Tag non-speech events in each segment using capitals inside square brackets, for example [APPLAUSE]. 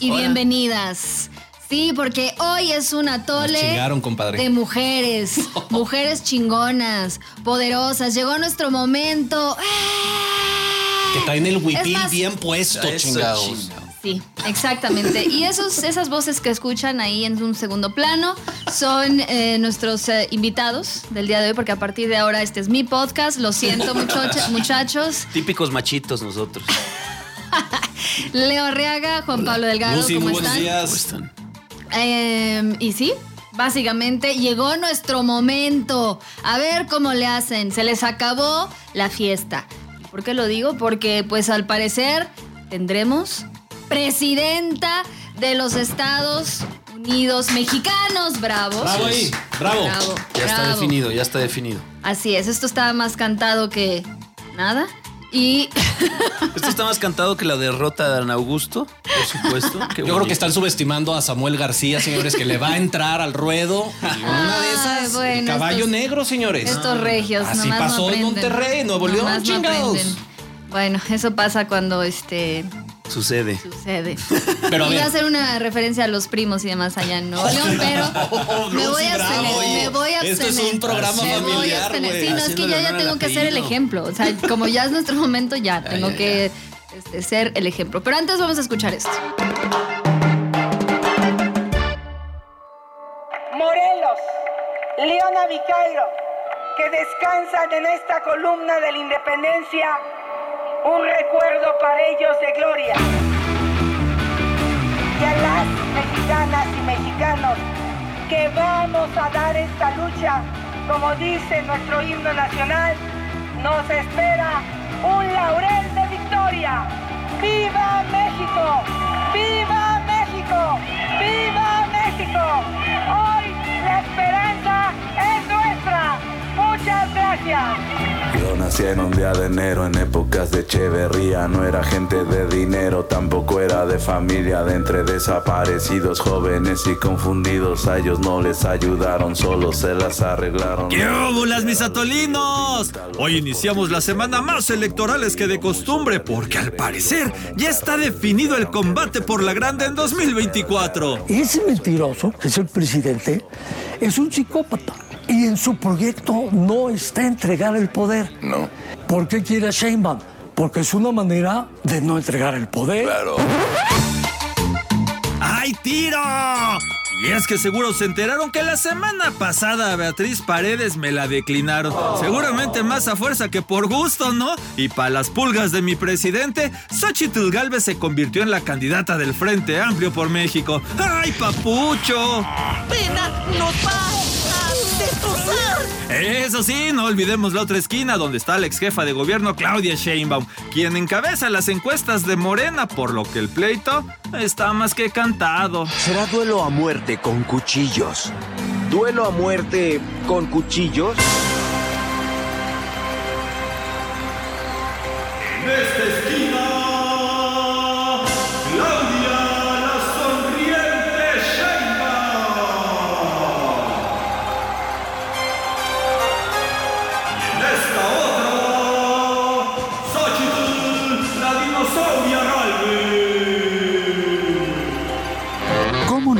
y bienvenidas. Sí, porque hoy es un atole compadre. de mujeres, [LAUGHS] mujeres chingonas, poderosas. Llegó nuestro momento. Que traen el huipil más- bien puesto, chingados. chingado. Sí, exactamente. Y esos, esas voces que escuchan ahí en un segundo plano son eh, nuestros eh, invitados del día de hoy, porque a partir de ahora este es mi podcast. Lo siento, [LAUGHS] muchachos. Típicos machitos nosotros. [LAUGHS] Leo Arriaga, Juan Pablo Delgado, Lucy, ¿cómo muy buenos están? días. ¿Cómo están? Eh, y sí, básicamente llegó nuestro momento. A ver cómo le hacen. Se les acabó la fiesta. ¿Por qué lo digo? Porque pues al parecer tendremos presidenta de los Estados Unidos mexicanos. Bravos. Bravo ahí, bravo. Bravo, Ya está bravo. definido, ya está definido. Así es, esto estaba más cantado que nada. Y [LAUGHS] Esto está más cantado que la derrota de Dan Augusto, por supuesto. Qué Yo creo que están subestimando a Samuel García, señores, que le va a entrar al ruedo. Y [LAUGHS] una de esas, Ay, bueno, el caballo estos- negro, señores. estos regios. Así nomás no pasó en. Monterrey, Nuevo León, no chingados. Bueno, eso pasa cuando este Sucede. sucede. [LAUGHS] Pero a Iba a hacer una referencia a los primos y demás allá en Nuevo León, [LAUGHS] pero me voy a abstener. Me voy a Esto es abstener. un programa me voy a abstener. Sí, no, es que ya honor tengo que ser el ejemplo. O sea, como ya es nuestro momento, ya tengo ya, que este, ser el ejemplo. Pero antes vamos a escuchar esto. Morelos, Leona Vicairo, que descansan en esta columna de la independencia, un recuerdo para ellos de gloria. Y a las mexicanas y mexicanos que vamos a dar esta lucha, como dice nuestro himno nacional, nos espera un laurel de victoria. ¡Viva México! En un día de enero en épocas de Echeverría No era gente de dinero, tampoco era de familia De entre desaparecidos, jóvenes y confundidos A ellos no les ayudaron, solo se las arreglaron ¡Qué óvulas, mis atolinos! Hoy iniciamos la semana más electorales que de costumbre, porque al parecer ya está definido el combate por la grande en 2024. Ese mentiroso, que es el presidente, es un psicópata. Y en su proyecto no está entregar el poder. No. ¿Por qué quiere a Sheinbaum? Porque es una manera de no entregar el poder. Claro ¡Ay, tiro! Y es que seguro se enteraron que la semana pasada a Beatriz Paredes me la declinaron. Seguramente más a fuerza que por gusto, ¿no? Y para las pulgas de mi presidente, Xochitl Galvez se convirtió en la candidata del Frente Amplio por México. ¡Ay, papucho! Eso sí, no olvidemos la otra esquina donde está la ex jefa de gobierno Claudia Sheinbaum, quien encabeza las encuestas de Morena, por lo que el pleito está más que cantado. Será duelo a muerte con cuchillos. ¿Duelo a muerte con cuchillos?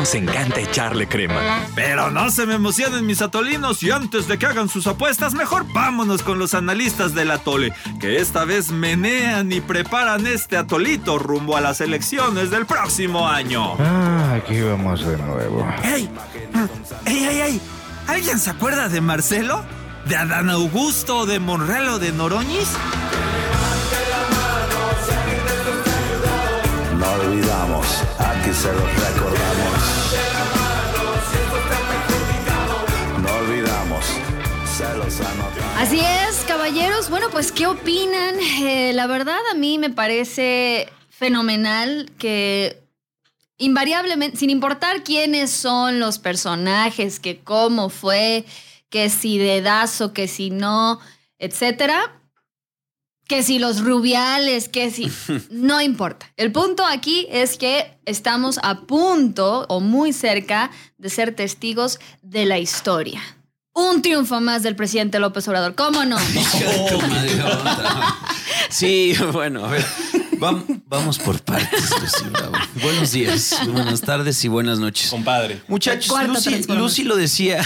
Nos encanta echarle crema? Pero no se me emocionen mis atolinos y antes de que hagan sus apuestas, mejor vámonos con los analistas del atole, que esta vez menean y preparan este atolito rumbo a las elecciones del próximo año. Ah, aquí vamos de nuevo. ¡Ey! ¡Ey, ey, ey! ¿Alguien se acuerda de Marcelo? ¿De Adán Augusto? ¿De Monreal o de Noroñis? No olvidamos, aquí se los recordamos Así es, caballeros. Bueno, pues, ¿qué opinan? Eh, la verdad, a mí me parece fenomenal que invariablemente, sin importar quiénes son los personajes, que cómo fue, que si dedazo, que si no, etcétera, que si los rubiales, que si... [LAUGHS] No importa. El punto aquí es que estamos a punto o muy cerca de ser testigos de la historia. Un triunfo más del presidente López Obrador. ¿Cómo [LAUGHS] no? Sí, bueno, a ver. Vam- vamos por partes, Lucy Bravo. Buenos días, buenas tardes y buenas noches. Compadre. Muchachos, Lucy, lo decía.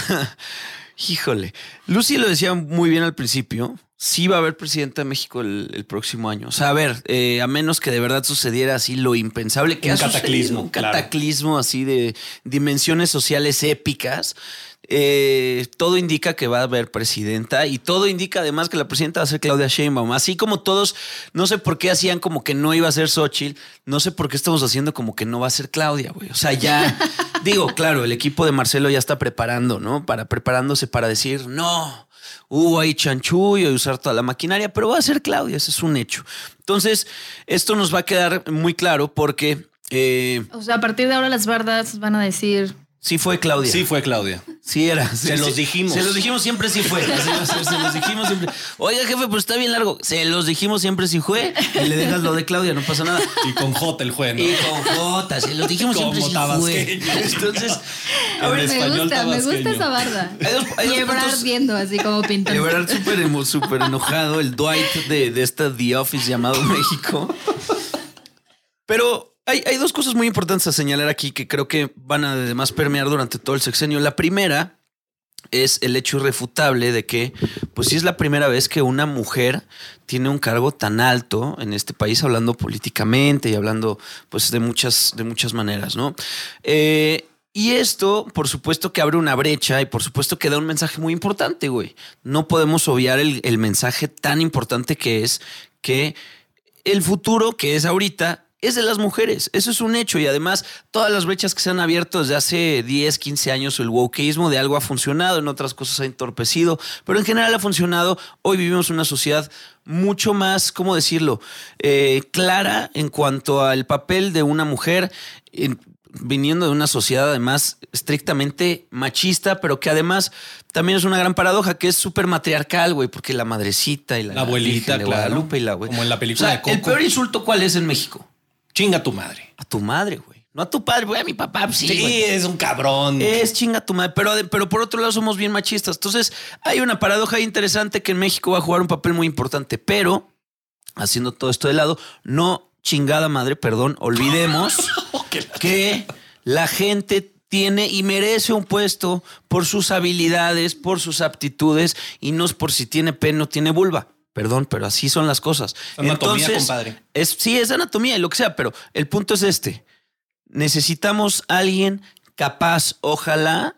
[LAUGHS] Híjole. Lucy lo decía muy bien al principio. Sí va a haber presidenta de México el, el próximo año. O sea, a ver, eh, a menos que de verdad sucediera así lo impensable que Un ha sucedido, cataclismo, un claro. cataclismo así de dimensiones sociales épicas. Eh, todo indica que va a haber presidenta y todo indica además que la presidenta va a ser Claudia Sheinbaum. Así como todos, no sé por qué hacían como que no iba a ser Xochitl, no sé por qué estamos haciendo como que no va a ser Claudia, güey. O sea, ya [LAUGHS] digo, claro, el equipo de Marcelo ya está preparando, ¿no? Para preparándose para decir, no, hubo ahí chanchullo y usar toda la maquinaria, pero va a ser Claudia, ese es un hecho. Entonces, esto nos va a quedar muy claro porque eh, O sea, a partir de ahora las bardas van a decir. Sí fue Claudia. Sí, fue Claudia. Sí era. Se Sí, los dijimos. Se los dijimos siempre sí fue. [LAUGHS] Se los, se los dijimos siempre. Oiga, jefe, pues está bien largo. Se los dijimos siempre sí fue. Y le dejas lo de Claudia, no pasa nada. Y con J el juez, ¿no? Y con J, se los dijimos siempre sí fue. Entonces, a ver, Me español gusta, me gusta esa barda. Hay dos- hay dos Y Ebrard puntos- viendo así como pintando. Ebrard súper súper enojado, el Dwight de, de esta The Office llamado México. Pero hay, dos cosas muy importantes a señalar aquí que creo que van a además permear durante todo el sexenio. La primera es el hecho irrefutable de que, pues sí es la primera vez que una mujer tiene un cargo tan alto en este país, hablando políticamente y hablando, pues, de muchas, de muchas maneras, ¿no? Eh, y esto, por supuesto, que abre una brecha y por supuesto que da un mensaje muy importante, güey. No podemos obviar el mensaje tan importante que es que el futuro, que es ahorita, es de las mujeres. Eso es un hecho. Y además, todas las brechas que se han abierto desde hace 10, 15 años, el wokeísmo de algo ha funcionado, en otras cosas ha entorpecido, pero en general ha funcionado. Hoy vivimos una sociedad mucho más, ¿cómo decirlo?, Eh, clara en cuanto al papel de una mujer. en- viniendo de una sociedad además estrictamente machista, pero que además también es una gran paradoja, que es súper matriarcal, güey, porque la madrecita y la, La abuelita, claro. Guadalupe y la güey. Como en la película O sea, de Coco. El peor insulto, ¿cuál es en México? Chinga tu madre. A tu madre, güey. No a tu padre, güey, a mi papá. pues Sí, Sí, güey. es un cabrón. Es chinga tu madre, pero, pero por otro lado somos bien machistas. Entonces hay una paradoja interesante que en México va a jugar un papel muy importante, pero haciendo todo esto de lado, no chingada madre, perdón, olvidemos [LAUGHS] que la gente tiene y merece un puesto por sus habilidades, por sus aptitudes y no es por si tiene pene o tiene vulva. Perdón, pero así son las cosas. Anatomía, compadre. Es, sí, es anatomía y lo que sea, pero el punto es este. Necesitamos alguien capaz, ojalá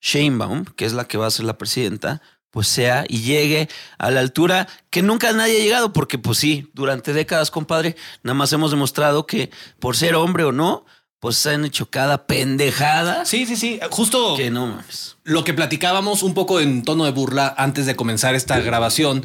Sheinbaum, que es la que va a ser la presidenta, pues sea y llegue a la altura que nunca nadie ha llegado, porque pues sí, durante décadas, compadre, nada más hemos demostrado que por ser hombre o no, pues se han hecho cada pendejada Sí, sí, sí. Justo que no mames. lo que platicábamos un poco en tono de burla antes de comenzar esta grabación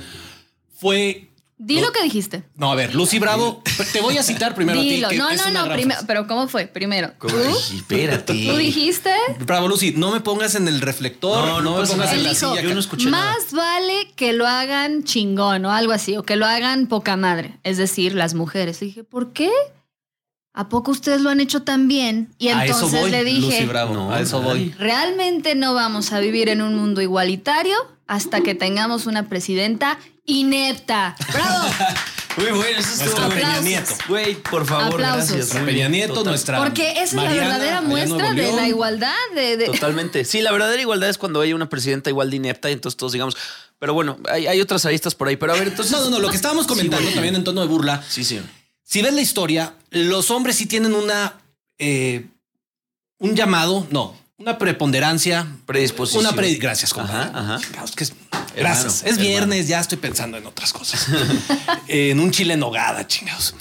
fue. Di lo que dijiste. No, a ver, Lucy Bravo, [LAUGHS] te voy a citar primero Dilo. a ti. que No, es no, una no. Primero, pero ¿cómo fue? Primero. ¿Tú? Ay, espérate. ¿Tú dijiste? Bravo, Lucy, no me pongas en el reflector, No, no, no me pongas en la dijo, silla. Yo no escuché nada. más vale que lo hagan chingón o algo así, o que lo hagan poca madre. Es decir, las mujeres. Y dije, ¿por qué? ¿A poco ustedes lo han hecho tan bien? Y a eso entonces voy, le Lucy dije, Bravo, No, a eso voy. realmente no vamos a vivir en un mundo igualitario hasta que tengamos una presidenta inepta. ¡Bravo! [LAUGHS] Muy bueno, eso Nuestra bueno. Peña Aplausos. Nieto. Güey, por favor, Aplausos. gracias. Nuestra Peña Nieto, nuestra. Porque esa es la verdadera muestra de la igualdad. De, de- Totalmente. Sí, la verdadera igualdad es cuando hay una presidenta igual de inepta y entonces todos digamos, pero bueno, hay, hay otras aristas por ahí. Pero a ver, entonces. No, no, no, lo que estábamos comentando Sí, también en tono de burla. Sí, sí. Si ves la historia, los hombres sí tienen una. eh, un llamado, no, una preponderancia. Predisposición. Una pre Gracias, compadre. Ajá, ajá. Chingados, que es- Gracias. es hermano. viernes, ya estoy pensando en otras cosas. [LAUGHS] en un chile en nogada, chingados.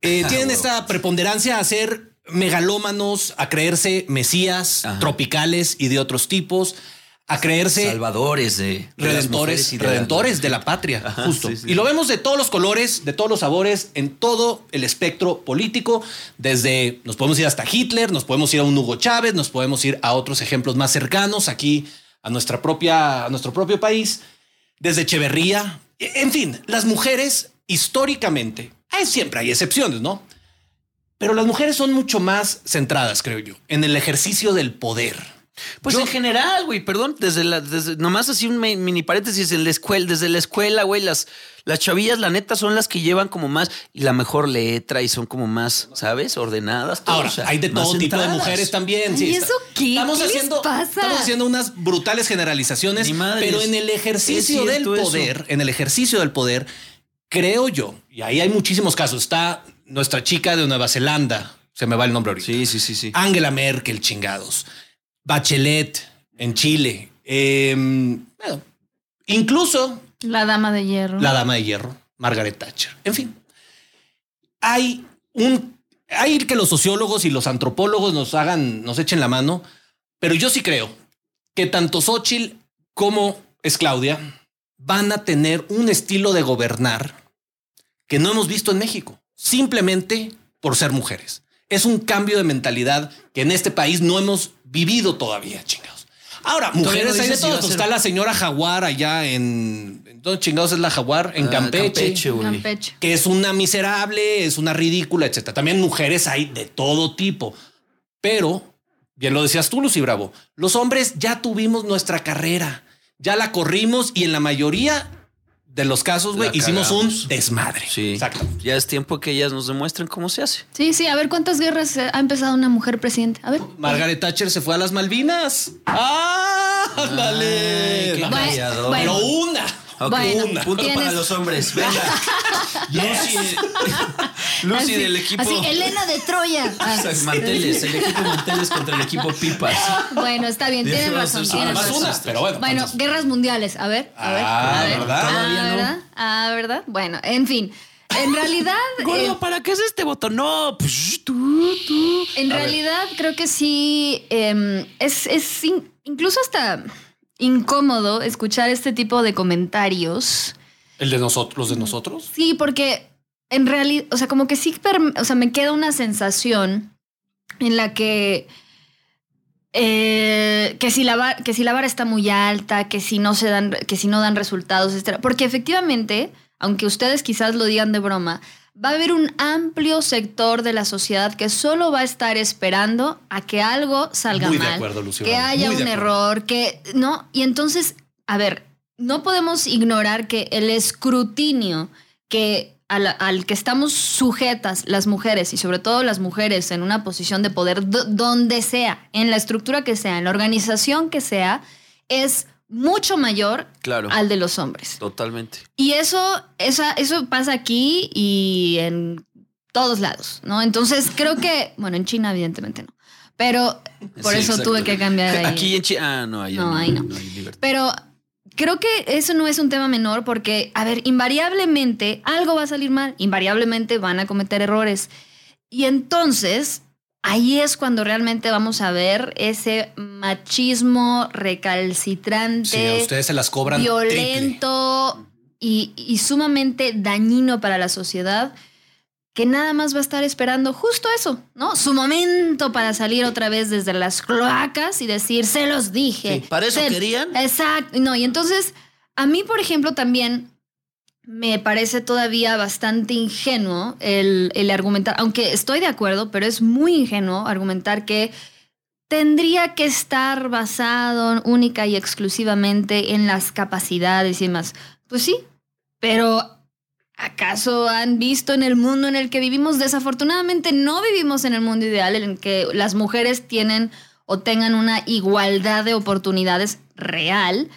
Eh, Ah, tienen esta preponderancia a ser megalómanos, a creerse mesías Ajá. tropicales y de otros tipos, a creerse Salvadores de. redentores, y de redentores de la patria, Ajá, justo. sí, sí. Y lo vemos de todos los colores, de todos los sabores, en todo el espectro político. Desde nos podemos ir hasta Hitler, nos podemos ir a un Hugo Chávez, nos podemos ir a otros ejemplos más cercanos aquí a nuestra propia, a nuestro propio país. Desde Echeverría, en fin, las mujeres históricamente, hay- siempre hay excepciones, ¿no? Pero las mujeres son mucho más centradas, creo yo, en el ejercicio del poder. Pues Yo- en general, güey, perdón, desde la, desde, nomás así un mi- mini paréntesis en la escuela, desde la escuela, güey, las, las chavillas, la neta, son las que llevan como más y la mejor letra y son como más, ¿sabes? Ordenadas. todo, Ahora, o sea, hay de todo tipo de mujeres también. Ay, sí, ¿eso qué? Estamos ¿Qué les haciendo, pasa? Estamos haciendo unas brutales generalizaciones, pero en el ejercicio del eso. poder, en el ejercicio del poder, creo yo, y ahí hay muchísimos casos. Está nuestra chica de Nueva Zelanda, se me va el nombre ahorita. Sí, sí, sí, sí. Angela Merkel, chingados. Bachelet en Chile. Eh, bueno, incluso La dama de hierro. la dama de hierro, Margaret Thatcher. En fin, hay un. Hay que los sociólogos y los antropólogos nos hagan, nos echen la mano, pero yo sí creo que tanto Xochitl como es Claudia van a tener un estilo de gobernar que no hemos visto en México, simplemente por ser mujeres. Es un cambio de mentalidad que en este país no hemos vivido todavía, chingados. Ahora, mujeres no hay de si ser- Está la señora Jaguar allá en. ¿en ¿Dónde chingados es la Jaguar? En Ah, Campeche. Campeche. Campeche. Que es una miserable, es una ridícula, etcétera. También mujeres hay de todo tipo. Pero, bien lo decías tú, Lucy Bravo, los hombres ya tuvimos nuestra carrera, ya la corrimos y en la mayoría de los casos, güey, hicimos cagamos. un desmadre. Sí. Exacto. Ya es tiempo que ellas nos demuestren cómo se hace. Sí, sí, a ver cuántas guerras eh, ha empezado una mujer presidente. A ver. Margaret Thatcher se fue a las Malvinas. ¡Ah! ¡Ándale! Ay, Bueno, bueno. Pero una. Ok, Bueno, una. Punto tienes- para los hombres. [LAUGHS] Venga. [LAUGHS] Lucy Así- del equipo. Así, Elena de Troya. [LAUGHS] Ah. Manteles, el equipo [LAUGHS] Manteles contra el equipo Pipas. Bueno, está bien, tienes razón. es tienes Más razón. una, pero bueno. Bueno, entonces- guerras mundiales. A ver, a ver. Ah, a ver. ¿verdad? Ah. Ah, ¿verdad? Bueno, en fin. En realidad. [LAUGHS] eh, Gordo, ¿para qué es este botón? No, pues tú, tú. En realidad creo que sí em, es, es in- incluso hasta incómodo escuchar este tipo de comentarios. ¿El de nosotros? ¿Los de nosotros? Sí, porque en realidad, o sea, como que sí, o sea, me queda una sensación en la que eh, que si la que si la vara está muy alta, que si no se dan, que si no dan resultados, etcétera. Porque efectivamente, aunque ustedes quizás lo digan de broma, va a haber un amplio sector de la sociedad que solo va a estar esperando a que algo salga Muy de mal, acuerdo, que haya muy un error, que no. Y entonces, a ver, no podemos ignorar que el escrutinio que al, al que estamos sujetas las mujeres y sobre todo las mujeres en una posición de poder do- donde sea, en la estructura que sea, en la organización que sea, es mucho mayor Claro. al de los hombres. Totalmente. Y eso, esa, eso pasa aquí y en todos lados, ¿no? Entonces creo que, bueno, en China evidentemente no, pero por Sí, eso tuve que cambiar [LAUGHS] ahí. Aquí en Chile. Ah, no, ahí No, ahí no. hay libertad. Pero creo que eso no es un tema menor porque, a ver, invariablemente algo va a salir mal, invariablemente van a cometer errores. Y entonces, ahí es cuando realmente vamos a ver ese machismo recalcitrante, Sí, ustedes se las cobran violento y, y sumamente dañino para la sociedad. Que nada más va a estar esperando justo eso, ¿no? Su momento para salir otra vez desde las cloacas y decir, se los dije. Sí, ¿para eso Se- querían? Exacto. No, y entonces, a mí, por ejemplo, también me parece todavía bastante ingenuo el, el argumentar, aunque estoy de acuerdo, pero es muy ingenuo argumentar que tendría que estar basado única y exclusivamente en las capacidades y demás. Pues sí, pero ¿acaso han visto en el mundo en el que vivimos? Desafortunadamente no vivimos en el mundo ideal en el que las mujeres tienen o tengan una igualdad de oportunidades real.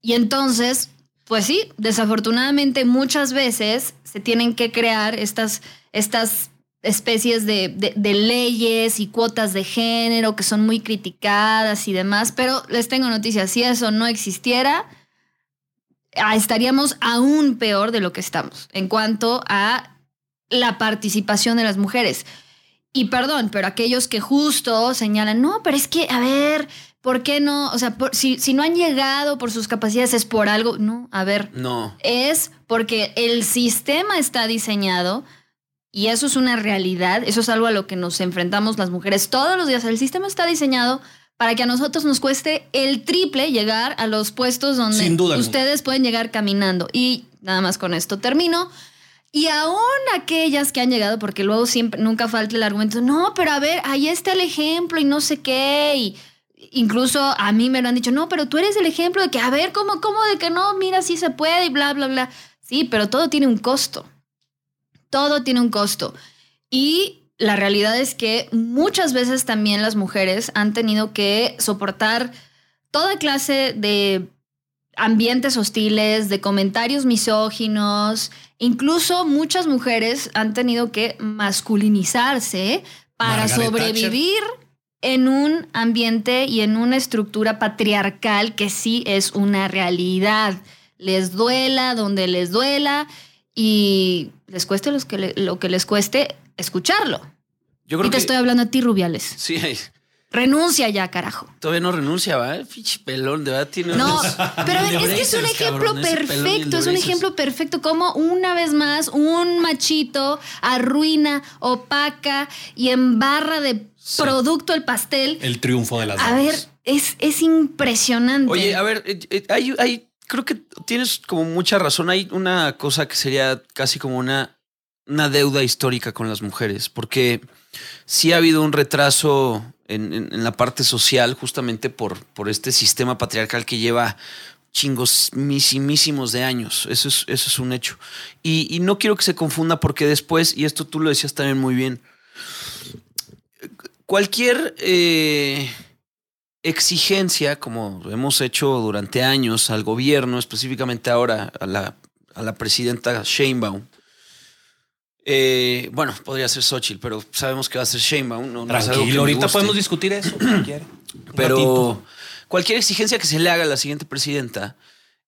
Y entonces, pues sí, desafortunadamente muchas veces se tienen que crear estas, estas especies de, de- leyes y cuotas de género que son muy criticadas y demás, pero les tengo noticias, si eso no existiera, estaríamos aún peor de lo que estamos en cuanto a la participación de las mujeres. Y perdón, pero aquellos que justo señalan, no, pero es que, a ver, ¿por qué no? O sea, por- si, si no han llegado por sus capacidades es por algo. No, a ver, No. es porque el sistema está diseñado y eso es una realidad, eso es algo a lo que nos enfrentamos las mujeres todos los días. El sistema está diseñado para que a nosotros nos cueste el triple llegar a los puestos donde ustedes pueden llegar caminando. Y nada más con esto termino. Y aún aquellas que han llegado, porque luego siempre, nunca falta el argumento, no, pero a ver, ahí está el ejemplo y no sé qué, y, incluso a mí me lo han dicho, no, pero tú eres el ejemplo de que, a ver, ¿cómo, cómo de que no? Mira, sí se puede y bla, bla, bla. Sí, pero todo tiene un costo. Todo tiene un costo. Y la realidad es que muchas veces también las mujeres han tenido que soportar toda clase de ambientes hostiles, de comentarios misóginos. Incluso muchas mujeres han tenido que masculinizarse para Margaret sobrevivir en un ambiente y en una estructura patriarcal que sí es una realidad. Les duela donde les duela y les cueste los que le- lo que les cueste escucharlo. Yo Y te que estoy hablando a ti, Rubiales. sí, Renuncia ya, carajo. todavía no renuncia, ¿va? El Pinche pelón, de verdad tiene No, unos- pero a ver, es que es un ejemplo cabrón, perfecto, es un ejemplo perfecto como una vez más un machito arruina, opaca y embarra de producto el pastel. El triunfo de las A ver, es, es impresionante. Oye, a ver, eh, eh, hay, hay- creo que tienes como mucha razón. Hay una cosa que sería casi como una, una deuda histórica con las mujeres, porque sí ha habido un retraso en, la parte social justamente por, por este sistema patriarcal que lleva chingos misimísimos de años. Eso es, eso es un hecho. Y, y no quiero que se confunda porque después, y esto tú lo decías también muy bien, cualquier eh, exigencia, como hemos hecho durante años al gobierno, específicamente ahora a la, a la presidenta Sheinbaum, eh, bueno, podría ser Xochitl, pero sabemos que va a ser Sheinbaum. No, no es algo que Tranquilo, me ahorita guste. podemos discutir eso. [CLEARS THROAT] Un Pero cualquier exigencia que se le haga a la siguiente presidenta,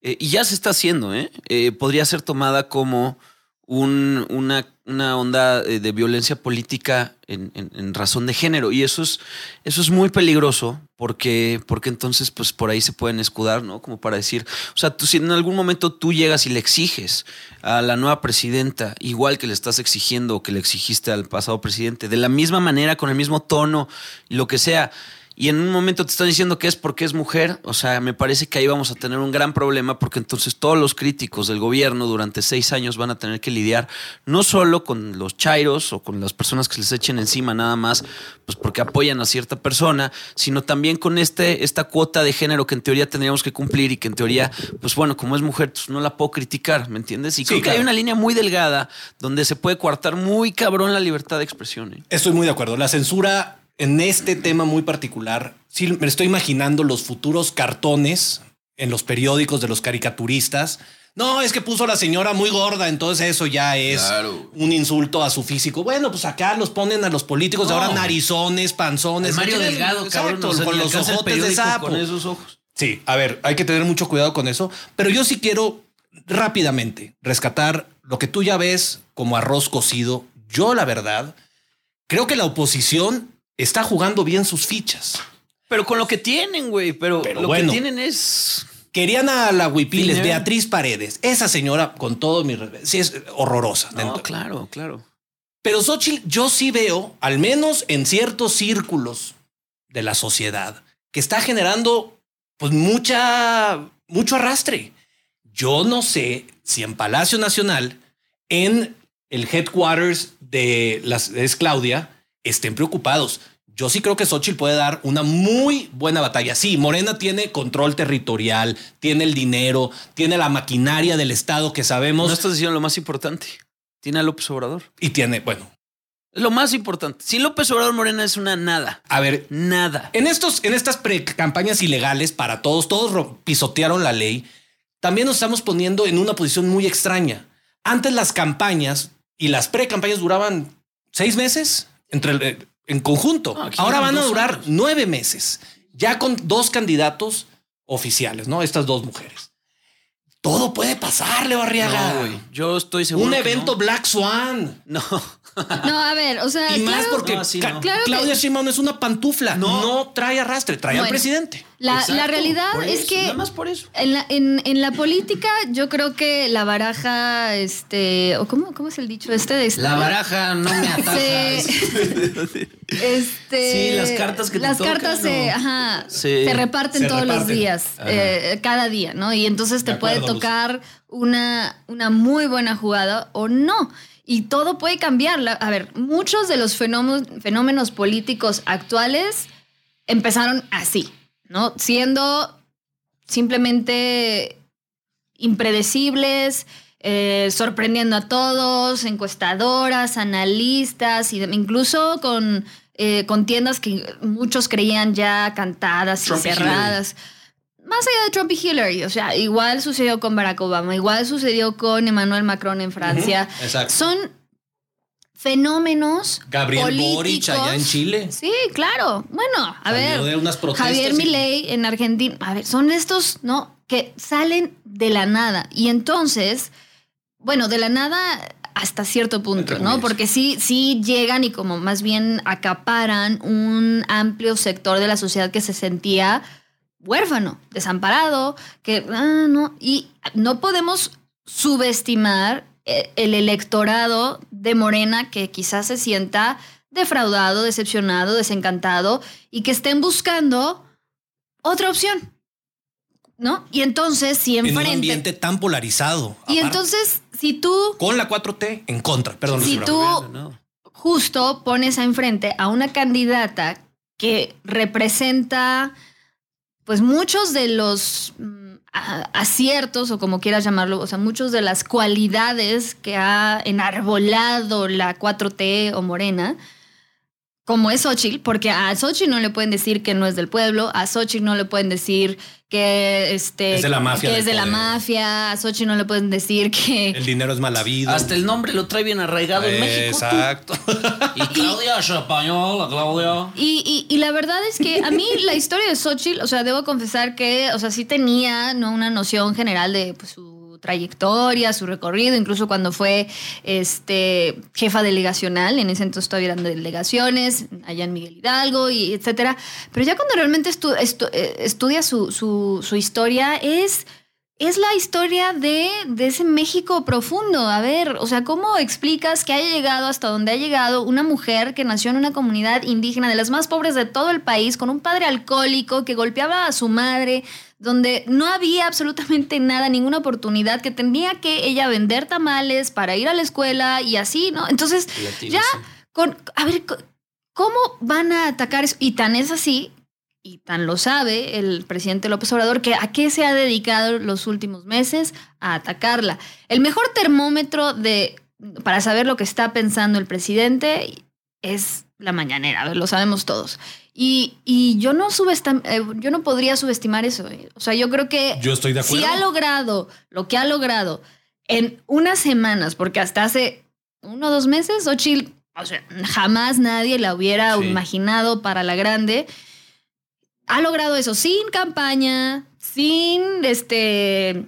eh, y ya se está haciendo, ¿eh? Eh, podría ser tomada como un- una, una onda eh, de violencia política en, en- en razón de género. Y eso es, eso es muy peligroso porque, porque entonces pues por ahí se pueden escudar, ¿no? Como para decir, o sea, tú, si en algún momento tú llegas y le exiges a la nueva presidenta, igual que le estás exigiendo o que le exigiste al pasado presidente, de la misma manera, con el mismo tono lo que sea, y en un momento te están diciendo que es porque es mujer, o sea, me parece que ahí vamos a tener un gran problema porque entonces todos los críticos del gobierno durante seis años van a tener que lidiar no solo con los chairos o con las personas que les echen encima nada más, pues porque apoyan a cierta persona, sino también con este, esta cuota de género que en teoría tendríamos que cumplir y que en teoría, pues bueno, como es mujer, pues no la puedo criticar, ¿me entiendes? Y creo que hay una línea muy delgada donde se puede coartar muy cabrón la libertad de expresión. ¿eh? Estoy muy de acuerdo. La censura en este tema muy particular, sí me estoy imaginando los futuros cartones en los periódicos de los caricaturistas. No, es que puso a la señora muy gorda, entonces eso ya es Claro. un insulto a su físico. Bueno, pues acá los ponen a los políticos de No. ahora narizones, panzones. El Mario Delgado, cabrón, exacto, o sea, con los ojotes de sapo. con esos ojos. Sí, a ver, hay que tener mucho cuidado con eso, pero yo sí quiero rápidamente rescatar lo que tú ya ves como arroz cocido. Yo, la verdad, creo que la oposición está jugando bien sus fichas. Pero con lo que tienen, güey. Pero, Pero lo bueno. que tienen es. Querían a la Huipiles. Beatriz Paredes. Esa señora, con todo mi respeto, sí es horrorosa. No, dentro. claro, claro. Pero Xochitl, yo sí veo, al menos en ciertos círculos de la sociedad, que está generando pues mucha, mucho arrastre. Yo no sé si en Palacio Nacional, en el headquarters de las es Claudia, estén preocupados. Yo sí creo que Xochitl puede dar una muy buena batalla. Sí, Morena tiene control territorial, tiene el dinero, tiene la maquinaria del Estado que sabemos No estás diciendo lo más importante. Tiene a López Obrador. y tiene, bueno, lo más importante. Sin López Obrador Morena es una nada. a ver, Nada. En, estos, en estas pre-campañas ilegales para todos, todos ro- pisotearon la ley. También nos estamos poniendo en una posición muy extraña. Antes las campañas y las pre-campañas duraban seis meses entre el- eh, en conjunto. No, aquí Ahora van a durar años. nueve meses, ya con dos candidatos oficiales, ¿no? Estas dos mujeres. Todo puede pasar, Leo Arriaga. No. Yo estoy seguro. Un que evento no. Black Swan. [LAUGHS] No. No, a ver, o sea, Y más porque No, sí, Ca- no. Claro que- Claudia Sheinbaum es una pantufla. No, trae arrastre, trae al presidente. La, la realidad por es eso, que Nada más por eso. en la, en, en la política yo creo que la baraja, este, o cómo, cómo es el dicho este de La baraja no me [LAUGHS] ataja. se, este, Sí, las cartas que te las tocan, cartas se, ¿no? ajá, Sí. se reparten Se todos los días, eh, cada día, ¿no? Y entonces te De puede tocar una, una muy buena jugada o no. Y todo puede cambiar. A ver, muchos de los fenómenos, fenómenos políticos actuales empezaron así. ¿no? Siendo simplemente impredecibles, eh, sorprendiendo a todos, encuestadoras, analistas, y de- incluso con eh, contiendas que muchos creían ya cantadas Trump y y cerradas. Más allá de Trump y Hillary, o sea, igual sucedió con Barack Obama, igual sucedió con Emmanuel Macron en Francia. Exacto. Son fenómenos Gabriel políticos. Boric allá en Chile. Sí, claro. Bueno, a Salió ver. de unas protestas Javier y- Milei en Argentina. A ver, son estos, ¿no? Que salen de la nada. Y entonces, bueno, de la nada hasta cierto punto, ¿no? Porque sí, sí llegan y como más bien acaparan un amplio sector de la sociedad que se sentía huérfano, desamparado, que ah, no, y no podemos subestimar eh, el electorado de Morena que quizás se sienta defraudado, decepcionado, desencantado y que estén buscando otra opción. ¿No? Y entonces, si En un ambiente tan polarizado. y aparte, entonces, si tú Con la 4T en contra. Perdón. Si tú justo pones a enfrente a una candidata que representa pues muchos de los mm, aciertos o como quieras llamarlo, o sea, muchos de las cualidades que ha enarbolado la 4T o Morena, como es Xochitl, porque a Xochitl no le pueden decir que no es del pueblo, a Xochitl no le pueden decir que, este, Es de la mafia que es de la mafia, a Xochitl no le pueden decir que... El dinero es mal habido. Hasta el nombre lo trae bien arraigado en México. tú. Exacto. [LAUGHS] Y Claudia Champañola, Claudia. Y, y- y la verdad es que a mí la historia de Xochitl, o sea, debo confesar que, o sea, sí tenía ¿no? una noción general de pues, su trayectoria, su recorrido, incluso cuando fue este, jefa delegacional, en ese entonces todavía eran delegaciones, allá en Miguel Hidalgo, y etcétera. Pero ya cuando realmente eh, estudia su, su- su historia, es es la historia de, de ese México profundo. A ver, o sea, ¿cómo explicas que haya llegado hasta donde ha llegado una mujer que nació en una comunidad indígena de las más pobres de todo el país, con un padre alcohólico que golpeaba a su madre, donde no había absolutamente nada, ninguna oportunidad, que tenía que ella vender tamales para ir a la escuela y así, ¿no? Entonces, ya, con, a ver, ¿cómo van a atacar eso? Y tan es así y tan lo sabe el presidente López Obrador, que a qué se ha dedicado los últimos meses a atacarla. El mejor termómetro de, para saber lo que está pensando el presidente es la mañanera, lo sabemos todos. Y, y yo, no eh, yo no podría subestimar eso. eh. O sea, yo creo que Yo estoy de si acuerdo. ha logrado lo que ha logrado en unas semanas, porque hasta hace uno o dos meses, Ochil, o sea, jamás nadie la hubiera Sí. imaginado para la grande. Ha logrado eso sin campaña, sin este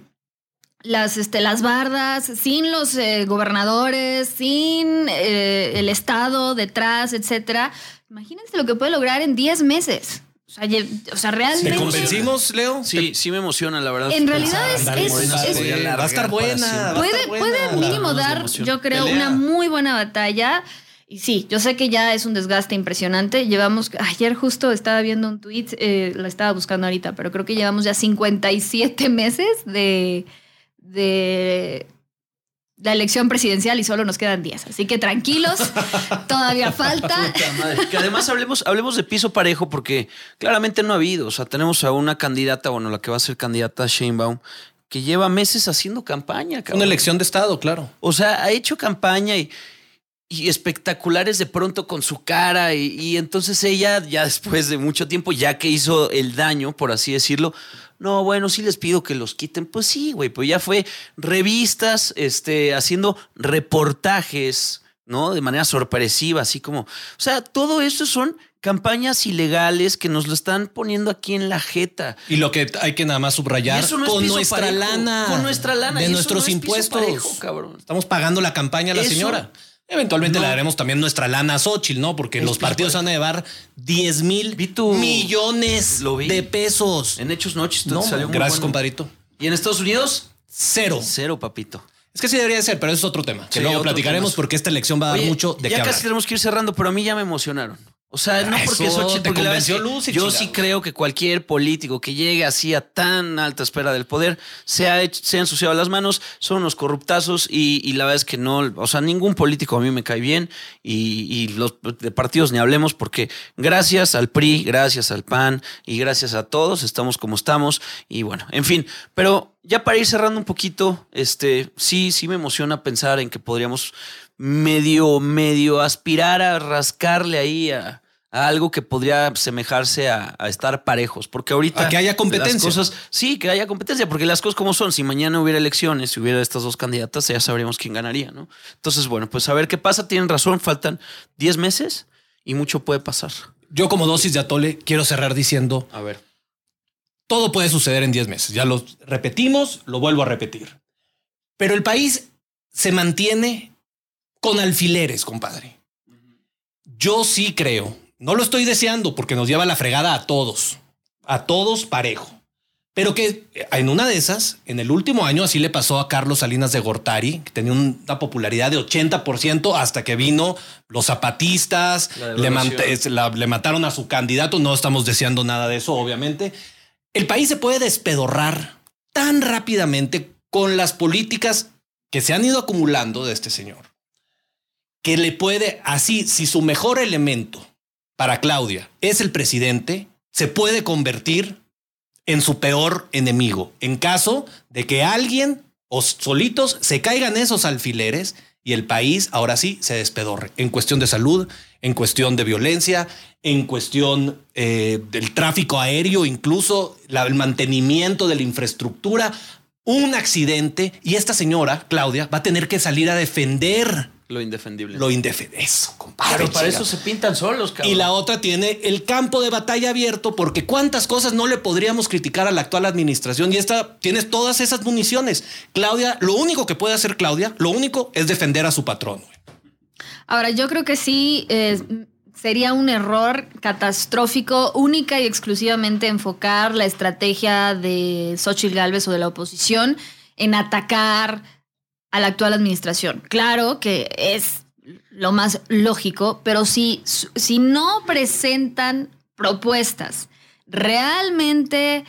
las, este, las bardas, sin los eh, gobernadores, sin eh, el Estado detrás, etcétera. Imagínense lo que puede lograr en 10 meses. O sea, ye- o sea, ¿Te realmente. convencimos, Leo? Sí, sí me emociona, la verdad. En realidad es- Ándale, es- Morena se es- podría Va a estar buena. siempre. va a puede, estar buena. puede mínimo de dar, emoción. yo creo, Pelea. una muy buena batalla. Y sí, yo sé que ya es un desgaste impresionante. Llevamos, ayer justo estaba viendo un tweet, eh, lo estaba buscando ahorita, pero creo que llevamos ya 57 meses de, de la elección presidencial y solo nos quedan 10. Así que tranquilos, [LAUGHS] todavía falta. Que además hablemos, hablemos de piso parejo porque claramente no ha habido. O sea, tenemos a una candidata, bueno, la que va a ser candidata Sheinbaum, que lleva meses haciendo campaña. cabrón. Una elección de Estado, claro. O sea, ha hecho campaña y, y espectaculares de pronto con su cara y, y entonces ella ya después de mucho tiempo, ya que hizo el daño, por así decirlo, no, bueno, sí les pido que los quiten. Pues sí, güey, pues ya fue revistas, este, haciendo reportajes, ¿no? De manera sorpresiva, así como, o sea, todo eso son campañas ilegales que nos lo están poniendo aquí en la jeta. Y lo que hay que nada más subrayar no es con nuestra parejo, lana. con nuestra lana, De nuestros no impuestos. parejo, cabrón. Estamos pagando la campaña a la Eso- señora. Eventualmente No. le daremos también nuestra lana a Xochitl, ¿no? Porque Es los partidos van a llevar 10 mil millones Lo de pesos. En Hechos Noches No, salió gracias, bueno. compadrito. ¿Y en Estados Unidos? Cero. Cero, papito. Es que sí debería ser, pero eso es otro tema. Que Sí, luego platicaremos porque esta elección va a dar mucho de ya qué casi hablar. tenemos que ir cerrando, pero a mí ya me emocionaron. O sea, no porque Eso Xochitl, te porque convenció Lucy, yo chingado. sí creo que cualquier político que llegue así a tan alta espera del poder se ha, hecho- se ha ensuciado las manos, son unos corruptazos y, y la verdad es que no, o sea, ningún político a mí me cae bien y, y los de partidos ni hablemos porque gracias al PRI, gracias al PAN y gracias a todos estamos como estamos y bueno, en fin, pero ya para ir cerrando un poquito, este, sí, sí me emociona pensar en que podríamos medio, medio aspirar a rascarle ahí a, a algo que podría semejarse a, a estar parejos, porque ahorita A que haya competencia. cosas, sí, que haya competencia, porque las cosas como son, si mañana hubiera elecciones, si hubiera estas dos candidatas, ya sabríamos quién ganaría, ¿no? Entonces, bueno, pues a ver qué pasa, tienen razón, faltan 10 meses y mucho puede pasar. Yo como dosis de atole quiero cerrar diciendo, A ver. todo puede suceder en 10 meses. Ya lo repetimos, lo vuelvo a repetir. Pero el país se mantiene con alfileres, compadre. Yo sí creo, no lo estoy deseando porque nos lleva la fregada a todos, a todos parejo. Pero que en una de esas, en el último año, así le pasó a Carlos Salinas de Gortari, que tenía una popularidad de 80% hasta que vino los zapatistas, la- le mataron a su candidato. No estamos deseando nada de eso, obviamente. El país se puede despedorrar tan rápidamente con las políticas que se han ido acumulando de este señor, que le puede, así, si su mejor elemento para Claudia. Es el presidente, se puede convertir en su peor enemigo, en caso de que alguien o solitos se caigan esos alfileres y el país ahora sí se despedorre. En cuestión de salud, en cuestión de violencia, en cuestión eh, del tráfico aéreo, incluso la- el mantenimiento de la infraestructura, un accidente y esta señora, Claudia, va a tener que salir a defender Lo indefendible. lo indefendido. Eso, compadre. Pero para eso se pintan solos, cabrón. Y la otra tiene el campo de batalla abierto, porque cuántas cosas no le podríamos criticar a la actual administración. Y esta tienes todas esas municiones. Claudia, lo único que puede hacer Claudia, lo único es defender a su patrón. Ahora, yo creo que sí eh, sería un error catastrófico única y exclusivamente enfocar la estrategia de Xochitl Gálvez o de la oposición en atacar a la actual administración. Claro que es lo más lógico, pero si, si no presentan propuestas realmente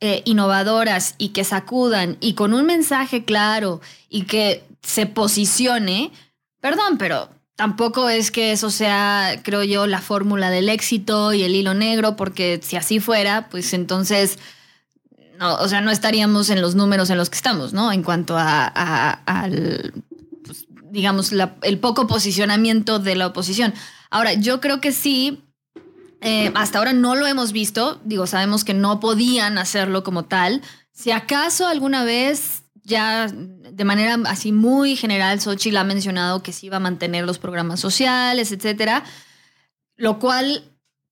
eh, innovadoras y que sacudan y con un mensaje claro y que se posicione, perdón, pero tampoco es que eso sea, creo yo, la fórmula del éxito y el hilo negro, porque si así fuera, pues entonces, no, o sea, no estaríamos en los números en los que estamos, ¿no? En cuanto a, al, pues, digamos, la- el poco posicionamiento de la oposición. Ahora, yo creo que sí, eh, hasta ahora no lo hemos visto, digo, sabemos que no podían hacerlo como tal. Si acaso alguna vez ya de manera así muy general, Xochitl ha mencionado que sí iba a mantener los programas sociales, etcétera, lo cual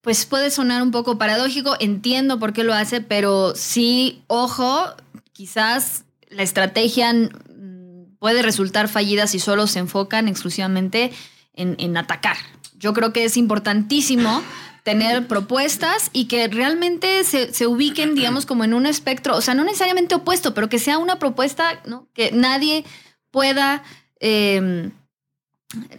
pues puede sonar un poco paradójico, entiendo por qué lo hace, pero sí, ojo, quizás la estrategia mm, puede resultar fallida si solo se enfocan exclusivamente en, atacar. Yo creo que es importantísimo tener propuestas y que realmente se, se ubiquen, digamos, como en un espectro, o sea, no necesariamente opuesto, pero que sea una propuesta que nadie pueda eh,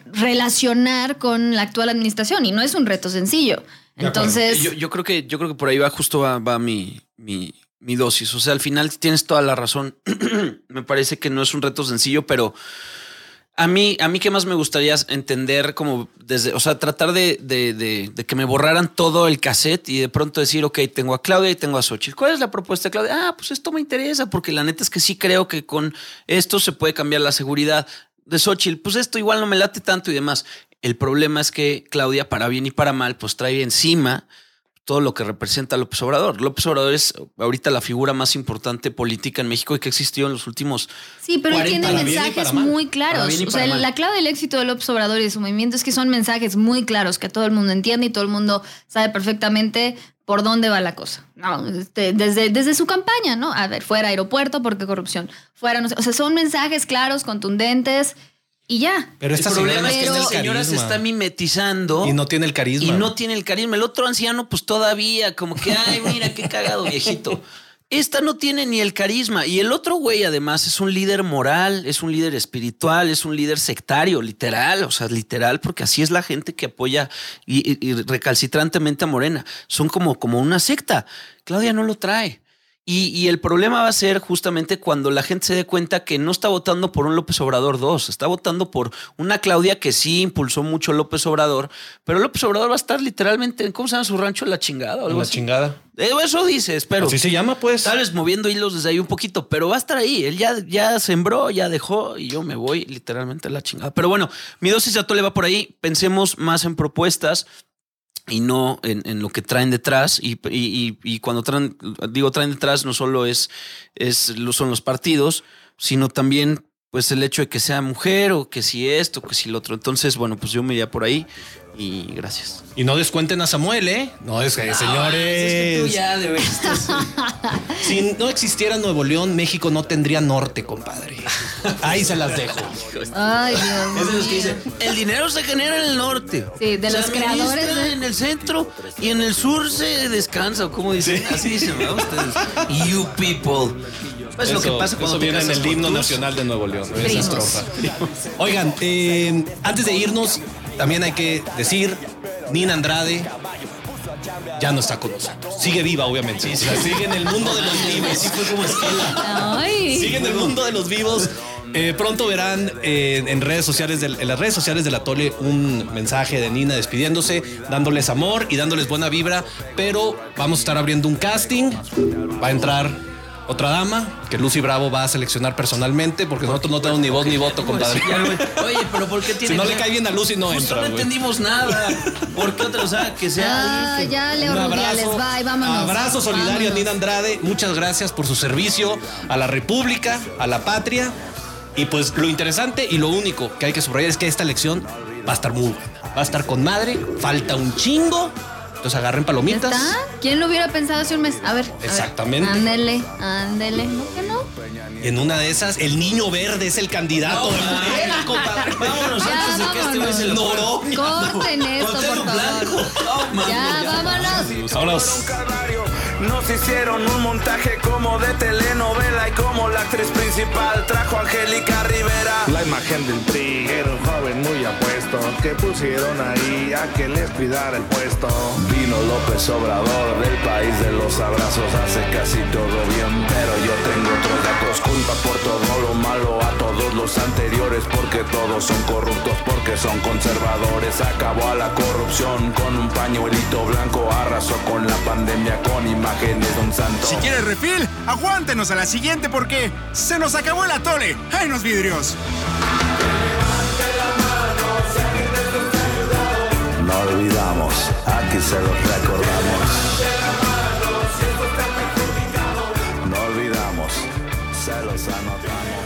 relacionar con la actual administración y no es un reto sencillo. Entonces, Yo, yo creo que yo creo que por ahí va justo va, va mi, mi, mi dosis. O sea, al final tienes toda la razón. [CLEARS THROAT] me parece que no es un reto sencillo, pero a mí, a mí que más me gustaría entender como desde, o sea, tratar de, de- de- de que me borraran todo el cassette y de pronto decir, ok, tengo a Claudia y tengo a Xochitl. ¿Cuál es la propuesta de Claudia? Ah, pues esto me interesa, porque la neta es que sí creo que con esto se puede cambiar la seguridad de Xochitl. Pues esto igual no me late tanto y demás. El problema es que Claudia, para bien y para mal, pues trae encima todo lo que representa López Obrador. López Obrador es ahorita la figura más importante política en México y que ha existido en los últimos Sí, pero él 40 tiene para bien y mensajes muy claros. O sea, mal. la clave del éxito de López Obrador y de su movimiento es que son mensajes muy claros que todo el mundo entiende y todo el mundo sabe perfectamente por dónde va la cosa. No, este, desde, desde su campaña, ¿no? A ver, fuera aeropuerto porque corrupción. Fuera, no sé. O sea, son mensajes claros, contundentes y ya. Pero esta el problema señora es que esta señora se está mimetizando. Y no tiene el carisma. Y no tiene el carisma. El otro anciano, pues todavía, como que, ay, mira, qué cagado, viejito. esta no tiene ni el carisma. Y el otro güey, además, es un líder moral, es un líder espiritual, es un líder sectario, literal. O sea, literal, porque así es la gente que apoya y, y- y recalcitrantemente a Morena. Son como, como una secta. Claudia no lo trae. Y, y el problema va a ser justamente cuando la gente se dé cuenta que no está votando por un López Obrador 2, está votando por una Claudia que sí impulsó mucho a López Obrador, pero López Obrador va a estar literalmente, en- ¿cómo se llama su rancho? La chingada o algo La así. chingada. Eh, Eso dice, espero. Así se llama, pues. Tal vez moviendo hilos desde ahí un poquito, pero va a estar ahí. Él ya, ya sembró, ya dejó y yo me voy literalmente a la chingada. Pero bueno, mi dosis de atole va por ahí. Pensemos más en propuestas y no en, en lo que traen detrás. Y, y- y- cuando traen, digo traen detrás, no solo es, es, son los partidos, sino también pues el hecho de que sea mujer o que si esto, que si lo otro. Entonces, bueno, pues yo me iría por ahí y gracias. Y no descuenten a Samuel, ¿eh? No, es que, señores. Es que tú ya de veras estás- [LAUGHS] Si no existiera Nuevo León, México no tendría norte, compadre. Ahí se las dejo. Ay, Es de Dios los que mío. dicen, el dinero se genera en el norte. Sí, de Se los creadores administra de- En el centro y en el sur se descansa, o como dicen. Así dicen, ¿verdad? Ustedes. You people. Es lo que pasa cuando viene en el himno nacional de Nuevo León. Esa estrofa. Oigan, eh, antes de irnos, también hay que decir, Nina Andrade ya no está con nosotros. Sigue viva, obviamente. O sea, sigue en el mundo de los vivos. Así fue como. Sigue en el mundo de los vivos. Eh, pronto verán eh, en redes sociales del- en las redes sociales del Atole un mensaje de Nina despidiéndose, dándoles amor y dándoles buena vibra. Pero vamos a estar abriendo un casting. Va a entrar otra dama que Lucy Bravo va a seleccionar personalmente porque nosotros no tenemos ni voz ni voto, compadre. Ya no- Oye, pero ¿por qué tiene Si no le cae bien a Lucy, no entra. no entendimos nada. ¿Por qué otra? O sea, que sea Ah, ya, Leo Un Rubiales, abrazo, bye, vámonos. abrazo solidario a. Nina Andrade. Muchas gracias por su servicio a la República, a la patria. Y pues lo interesante y lo único que hay que subrayar es que esta elección va a estar muy buena. Va a estar con madre. Falta un chingo. Entonces agarren ¿Ya palomitas. está? ¿Quién lo hubiera pensado hace un mes? A ver. a ver. Exactamente. Ándele, ándele. ¿No que no? Y en una de esas, el niño verde es el candidato Morena, compadre. [LAUGHS] Vámonos Ya, antes de que este güey se lo Noroña. Corten [LAUGHS] esto, por favor. Blanco. Oh, Ya, vámonos. Vámonos. Nos hicieron un montaje como de telenovela y como la actriz principal trajo a Angélica Rivera. La imagen del PRI muy apuesto que pusieron ahí a que les cuidara el puesto. Vino López Obrador del país de los abrazos, hace casi todo bien, pero yo tengo otros datos. Culpa por todo lo malo a todos los anteriores, porque todos son corruptos, porque son conservadores. Acabó a la corrupción con un pañuelito blanco, arrasó con la pandemia con imágenes de un santo. Si quieres refil, aguántenos a la siguiente porque se nos acabó el atole. ¡Ay, los vidrios! No olvidamos, aquí se los recordamos. No olvidamos, se los anotamos.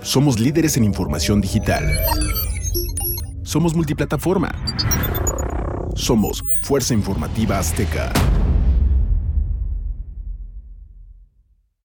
Somos líderes en información digital. Somos multiplataforma. Somos Fuerza Informativa Azteca.